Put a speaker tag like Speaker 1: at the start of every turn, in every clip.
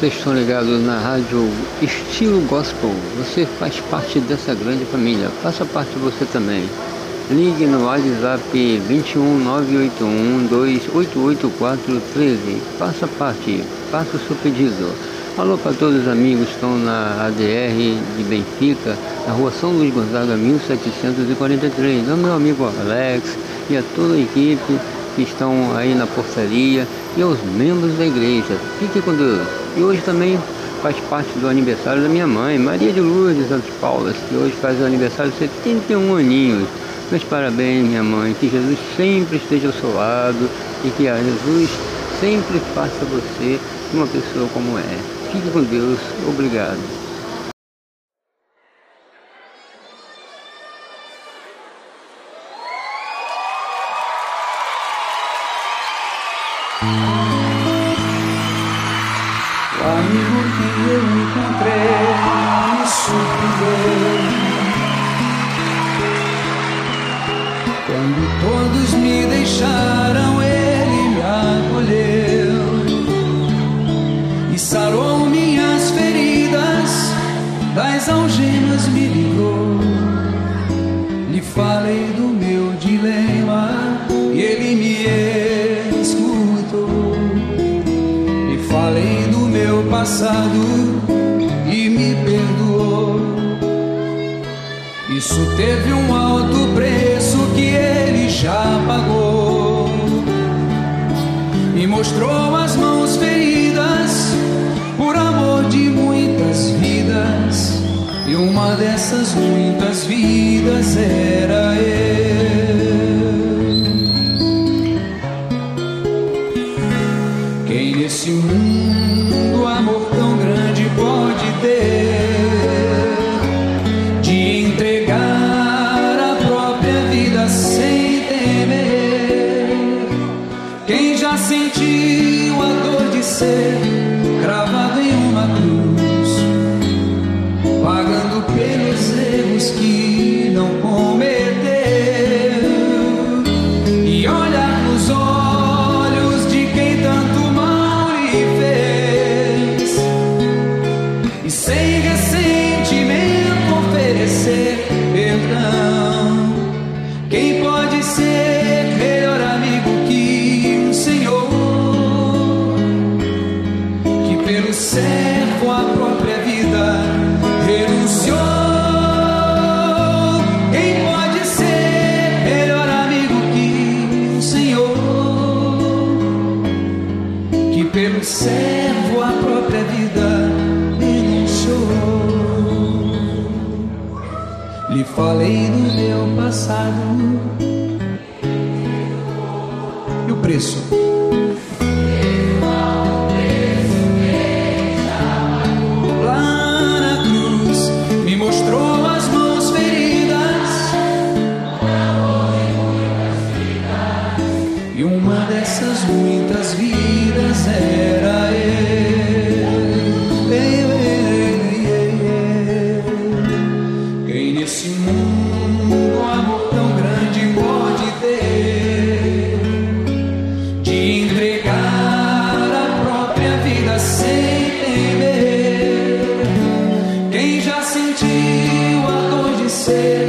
Speaker 1: Vocês estão ligados na rádio Estilo Gospel. Você faz parte dessa grande família. Faça parte você também. Ligue no WhatsApp 21 981 288413. Faça parte, faça o seu pedido. Alô para todos os amigos que estão na ADR de Benfica, na rua São Luís Gonzaga 1743. O meu amigo Alex e a toda a equipe que estão aí na portaria e aos membros da igreja. Fique com Deus. E hoje também faz parte do aniversário da minha mãe, Maria de Lourdes Santos Paulas, que hoje faz o aniversário de 71 aninhos. Meus parabéns, minha mãe. Que Jesus sempre esteja ao seu lado e que a Jesus sempre faça você uma pessoa como é. Fique com Deus. Obrigado.
Speaker 2: Das algemas me livrou. Lhe falei do meu dilema e ele me escutou. E falei do meu passado e me perdoou. Isso teve um alto preço que ele já pagou. Me mostrou as mãos feridas uma dessas muitas vidas era eu. Quem nesse mundo o preço. Quem já sentiu a dor de ser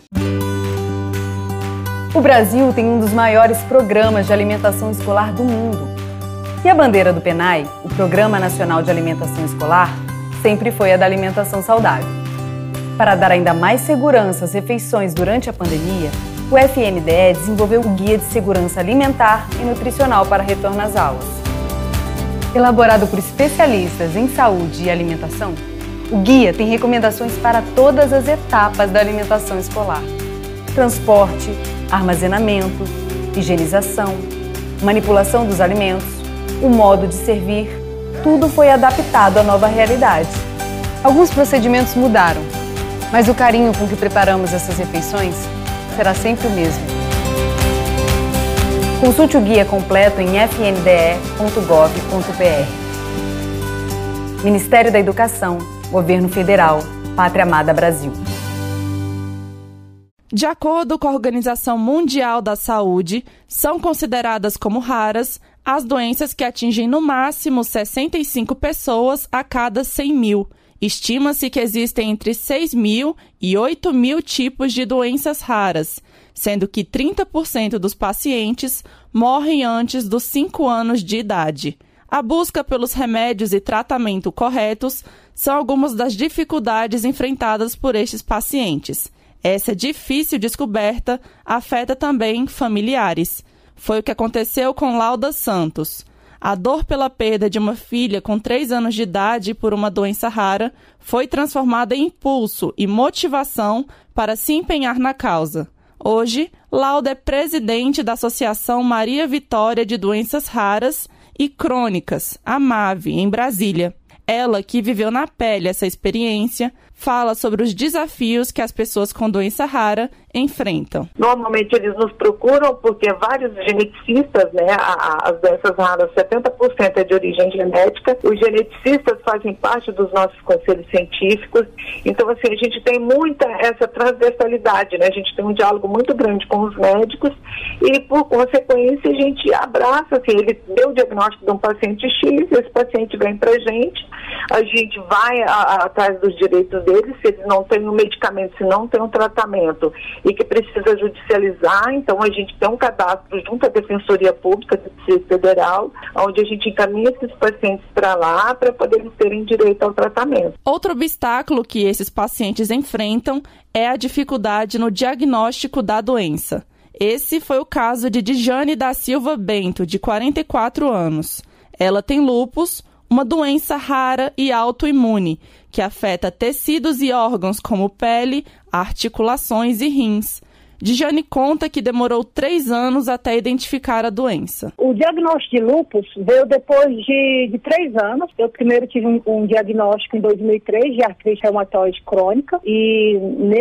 Speaker 3: O Brasil tem um dos maiores programas de alimentação escolar do mundo. E a bandeira do PENAI, o Programa Nacional de Alimentação Escolar, sempre foi a da alimentação saudável. Para dar ainda mais segurança às refeições durante a pandemia, o FNDE desenvolveu o Guia de Segurança Alimentar e Nutricional para Retorno às Aulas. Elaborado por especialistas em saúde e alimentação, o guia tem recomendações para todas as etapas da alimentação escolar: transporte, armazenamento, higienização, manipulação dos alimentos, o modo de servir, tudo foi adaptado à nova realidade. Alguns procedimentos mudaram, mas o carinho com que preparamos essas refeições será sempre o mesmo. Consulte o guia completo em fnde.gov.br. Ministério da Educação, Governo Federal, Pátria Amada Brasil.
Speaker 4: De acordo com a Organização Mundial da Saúde, são consideradas como raras as doenças que atingem no máximo 65 pessoas a cada 100 mil. Estima-se que existem entre 6 mil e 8 mil tipos de doenças raras, sendo que 30% dos pacientes morrem antes dos 5 anos de idade. A busca pelos remédios e tratamento corretos são algumas das dificuldades enfrentadas por estes pacientes. Essa difícil descoberta afeta também familiares. Foi o que aconteceu com Lauda Santos. A dor pela perda de uma filha com 3 anos de idade por uma doença rara foi transformada em impulso e motivação para se empenhar na causa. Hoje, Lauda é presidente da Associação Maria Vitória de Doenças Raras e Crônicas, a MAVE, em Brasília. Ela, que viveu na pele essa experiência, fala sobre os desafios que as pessoas com doença rara enfrentam.
Speaker 5: Normalmente eles nos procuram porque vários geneticistas, né, as doenças raras, 70% é de origem genética, os geneticistas fazem parte dos nossos conselhos científicos, então assim, a gente tem muita essa transversalidade, né, a gente tem um diálogo muito grande com os médicos e por consequência a gente abraça, assim, ele deu o diagnóstico de um paciente X, esse paciente vem pra gente, a gente vai a, a, atrás dos direitos deles, se eles não têm um medicamento, se não tem um tratamento e que precisa judicializar, então a gente tem um cadastro junto à Defensoria Pública do Distrito Federal, onde a gente encaminha esses pacientes para lá para poder terem direito ao tratamento.
Speaker 4: Outro obstáculo que esses pacientes enfrentam é a dificuldade no diagnóstico da doença. Esse foi o caso de Dijane da Silva Bento, de 44 anos. Ela tem lupus, uma doença rara e autoimune que afeta tecidos e órgãos como pele, articulações e rins. Dijane conta que demorou três anos até identificar a doença.
Speaker 6: O diagnóstico de lúpus veio depois de, de três anos. Eu primeiro tive um, um, diagnóstico em 2003 de artrite reumatoide crônica e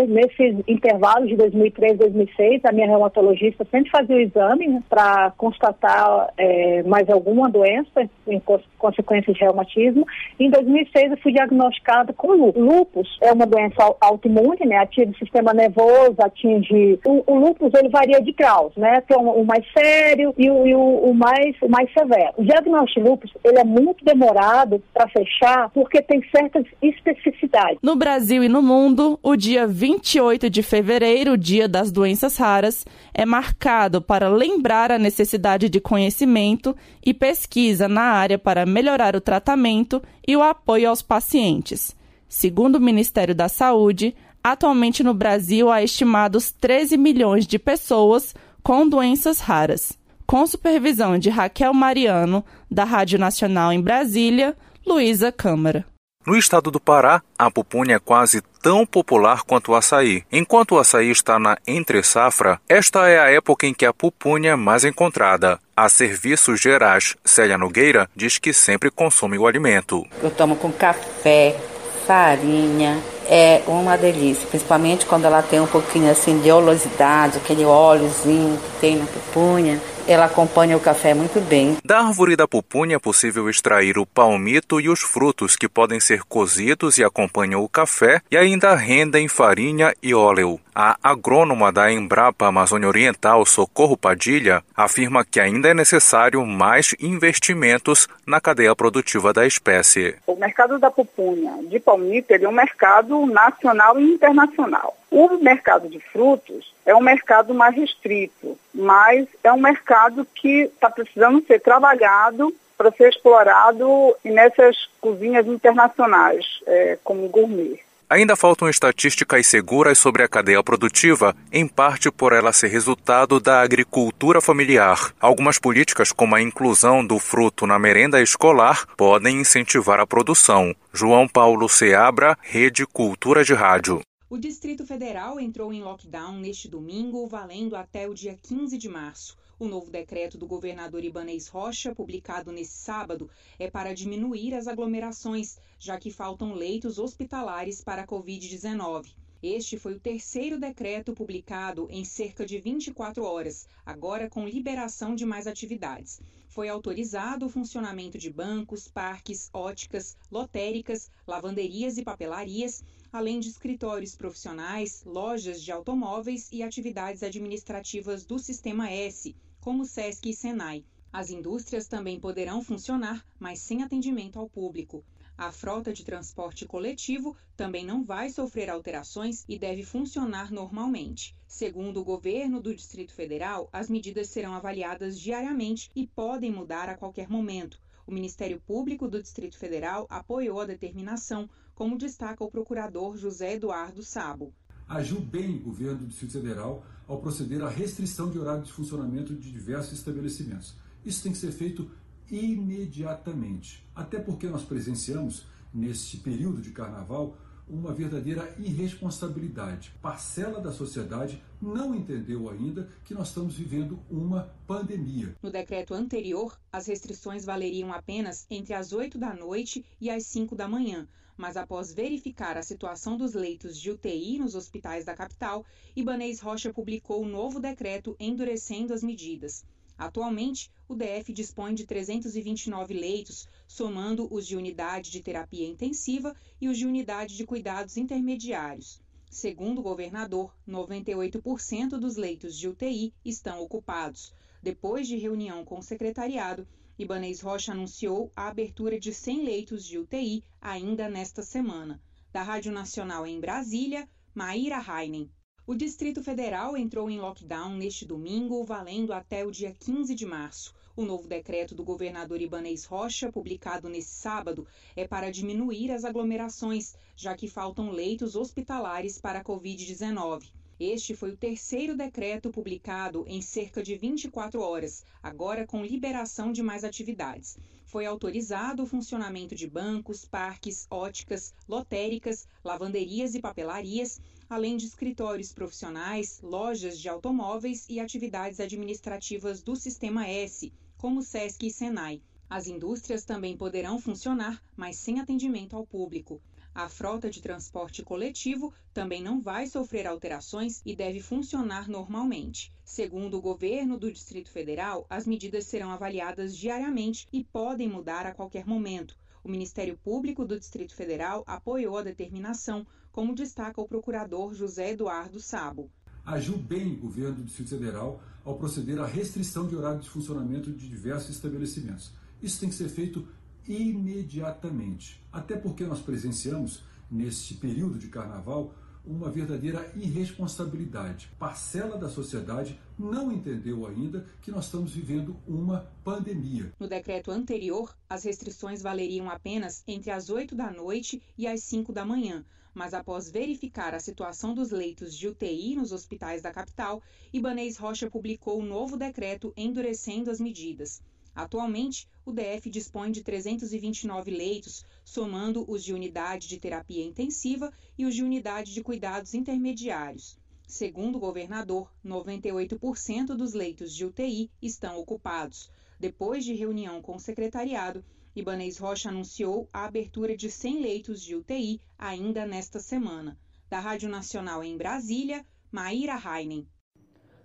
Speaker 6: nesse intervalo de 2003 2006 a minha reumatologista sempre fazia o exame né, para constatar é, mais alguma doença em consequência de reumatismo. Em 2006 eu fui diagnosticada com lúpus. Lúpus é uma doença autoimune, né? Atinge o sistema nervoso, atinge o, o lúpus ele varia de graus, né? Tem o, o mais sério e, o, e o, mais, o mais severo. O diagnóstico de lúpus ele é muito demorado para fechar porque tem certas especificidades.
Speaker 4: No Brasil e no mundo, o dia 28 de fevereiro, Dia das Doenças Raras, é marcado para lembrar a necessidade de conhecimento e pesquisa na área para melhorar o tratamento e o apoio aos pacientes. Segundo o Ministério da Saúde, Atualmente no Brasil há estimados 13 milhões de pessoas com doenças raras. Com supervisão de Raquel Mariano, da Rádio Nacional em Brasília, Luísa Câmara.
Speaker 7: No estado do Pará, a pupunha é quase tão popular quanto o açaí. Enquanto o açaí está na entre-safra, esta é a época em que a pupunha é mais encontrada. A Serviços Gerais, Célia Nogueira, diz que sempre consome o alimento.
Speaker 8: Eu tomo com café, farinha, é uma delícia, principalmente quando ela tem um pouquinho assim de oleosidade, aquele óleozinho que tem na pupunha ela acompanha o café muito bem.
Speaker 7: Da árvore da pupunha é possível extrair o palmito e os frutos que podem ser cozidos e acompanham o café e ainda rendem farinha e óleo. A agrônoma da Embrapa Amazônia Oriental, Socorro Padilha, afirma que ainda é necessário mais investimentos na cadeia produtiva da espécie.
Speaker 9: O mercado da pupunha de palmito é um mercado nacional e internacional. O mercado de frutos é um mercado mais restrito, mas é um mercado que está precisando ser trabalhado para ser explorado nessas cozinhas internacionais, é, como gourmet.
Speaker 7: Ainda faltam estatísticas seguras sobre a cadeia produtiva, em parte por ela ser resultado da agricultura familiar. Algumas políticas, como a inclusão do fruto na merenda escolar, podem incentivar a produção. João Paulo Seabra, Rede Cultura de Rádio.
Speaker 10: O Distrito Federal entrou em lockdown neste domingo, valendo até o dia 15 de março. O novo decreto do governador Ibanês Rocha, publicado nesse sábado, é para diminuir as aglomerações, já que faltam leitos hospitalares para a Covid-19. Este foi o terceiro decreto publicado em cerca de 24 horas, agora com liberação de mais atividades. Foi autorizado o funcionamento de bancos, parques, óticas, lotéricas, lavanderias e papelarias, além de escritórios profissionais, lojas de automóveis e atividades administrativas do Sistema S, como SESC e SENAI. As indústrias também poderão funcionar, mas sem atendimento ao público. A frota de transporte coletivo também não vai sofrer alterações e deve funcionar normalmente. Segundo o governo do Distrito Federal, as medidas serão avaliadas diariamente e podem mudar a qualquer momento. O Ministério Público do Distrito Federal apoiou a determinação, como destaca o procurador José Eduardo Sabo
Speaker 11: agiu bem o governo do Distrito Federal ao proceder à restrição de horário de funcionamento de diversos estabelecimentos. Isso tem que ser feito imediatamente, até porque nós presenciamos, nesse período de carnaval, uma verdadeira irresponsabilidade. Parcela da sociedade não entendeu ainda que nós estamos vivendo uma pandemia.
Speaker 10: No decreto anterior, as restrições valeriam apenas entre as 8 da noite e as 5 da manhã, mas após verificar a situação dos leitos de UTI nos hospitais da capital, Ibanês Rocha publicou um novo decreto endurecendo as medidas. Atualmente, o DF dispõe de 329 leitos, somando os de unidade de terapia intensiva e os de unidade de cuidados intermediários. Segundo o governador, 98% dos leitos de UTI estão ocupados. Depois de reunião com o secretariado, Ibanez Rocha anunciou a abertura de 100 leitos de UTI ainda nesta semana. Da Rádio Nacional em Brasília, Maíra Heinen. O Distrito Federal entrou em lockdown neste domingo, valendo até o dia 15 de março. O novo decreto do governador Ibanez Rocha, publicado nesse sábado, é para diminuir as aglomerações, já que faltam leitos hospitalares para a Covid-19. Este foi o terceiro decreto publicado em cerca de 24 horas, agora com liberação de mais atividades. Foi autorizado o funcionamento de bancos, parques, óticas, lotéricas, lavanderias e papelarias, além de escritórios profissionais, lojas de automóveis e atividades administrativas do Sistema S, como SESC e SENAI. As indústrias também poderão funcionar, mas sem atendimento ao público. A frota de transporte coletivo também não vai sofrer alterações e deve funcionar normalmente. Segundo o governo do Distrito Federal, as medidas serão avaliadas diariamente e podem mudar a qualquer momento. O Ministério Público do Distrito Federal apoiou a determinação, como destaca o procurador José Eduardo Sabo.
Speaker 11: Agiu bem o governo do Distrito Federal ao proceder à restrição de horário de funcionamento de diversos estabelecimentos. Isso tem que ser feito imediatamente. Até porque nós presenciamos, nesse período de carnaval, uma verdadeira irresponsabilidade. Parcela da sociedade não entendeu ainda que nós estamos vivendo uma pandemia.
Speaker 10: No decreto anterior, as restrições valeriam apenas entre as 8 da noite e as 5 da manhã, mas após verificar a situação dos leitos de UTI nos hospitais da capital, Ibanez Rocha publicou um novo decreto endurecendo as medidas. Atualmente, o DF dispõe de 329 leitos, somando os de unidade de terapia intensiva e os de unidade de cuidados intermediários. Segundo o governador, 98% dos leitos de UTI estão ocupados. Depois de reunião com o secretariado, Ibanez Rocha anunciou a abertura de 100 leitos de UTI ainda nesta semana. Da Rádio Nacional em Brasília, Maíra Heinen.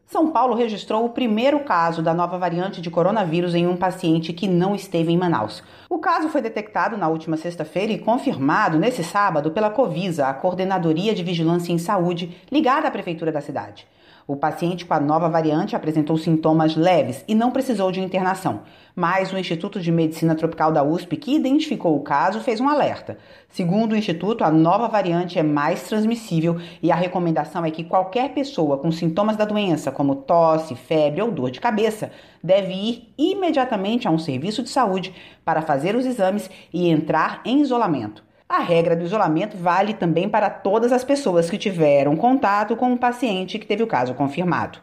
Speaker 12: São Paulo registrou o primeiro caso da nova variante de coronavírus em um paciente que não esteve em Manaus. O caso foi detectado na última sexta-feira e confirmado nesse sábado pela Covisa, a Coordenadoria de Vigilância em Saúde, ligada à prefeitura da cidade. O paciente com a nova variante apresentou sintomas leves e não precisou de internação. Mas o Instituto de Medicina Tropical da USP, que identificou o caso, fez um alerta. Segundo o Instituto, a nova variante é mais transmissível e a recomendação é que qualquer pessoa com sintomas da doença, como tosse, febre ou dor de cabeça, deve ir imediatamente a um serviço de saúde para fazer os exames e entrar em isolamento. A regra do isolamento vale também para todas as pessoas que tiveram contato com um paciente que teve o caso confirmado.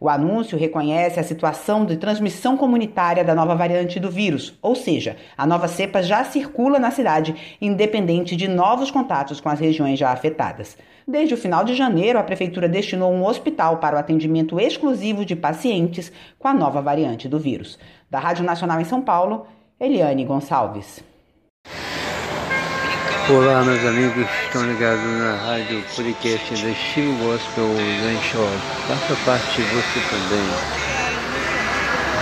Speaker 12: O anúncio reconhece a situação de transmissão comunitária da nova variante do vírus, ou seja, a nova cepa já circula na cidade, independente de novos contatos com as regiões já afetadas. Desde o final de janeiro, a Prefeitura destinou um hospital para o atendimento exclusivo de pacientes com a nova variante do vírus. Da Rádio Nacional em São Paulo, Eliane Gonçalves.
Speaker 1: Olá, meus amigos estão ligados na rádio podcast da Estilo Gospel Lanchot. Faça parte você também.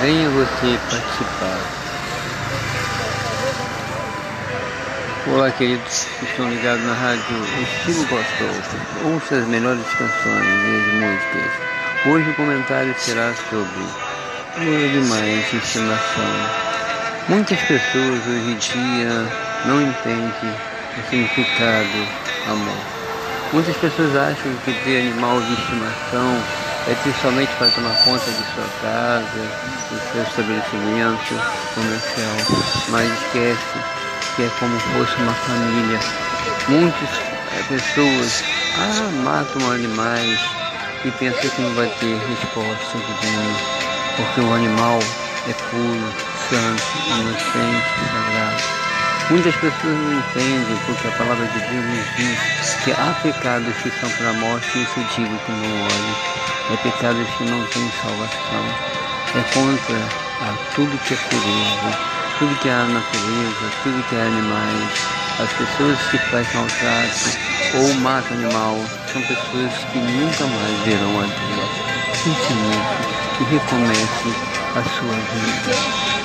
Speaker 1: Venha você participar. Olá, queridos que estão ligados na rádio Estilo Gospel. Ouça as melhores canções e as músicas. Hoje o comentário será sobre Lua de Mais. Muitas pessoas hoje em dia não entendem o significado amor. Muitas pessoas acham que ter animal de estimação é ter somente para tomar conta de sua casa, do seu estabelecimento comercial, mas esquece que é como fosse uma família. Muitas é, pessoas ah, matam animais e pensam que não vai ter resposta divina, porque o animal é puro, santo, inocente, sagrado. Muitas pessoas não entendem porque a palavra de Deus nos diz que há pecados que são para a morte e isso digo que não olhe. É pecados que não têm salvação. É contra a tudo que é pureza, tudo que é a natureza, tudo que é animais. As pessoas que fazem maltrato ou matam animal são pessoas que nunca mais verão a Deus. Pense nisso e recomece a sua vida.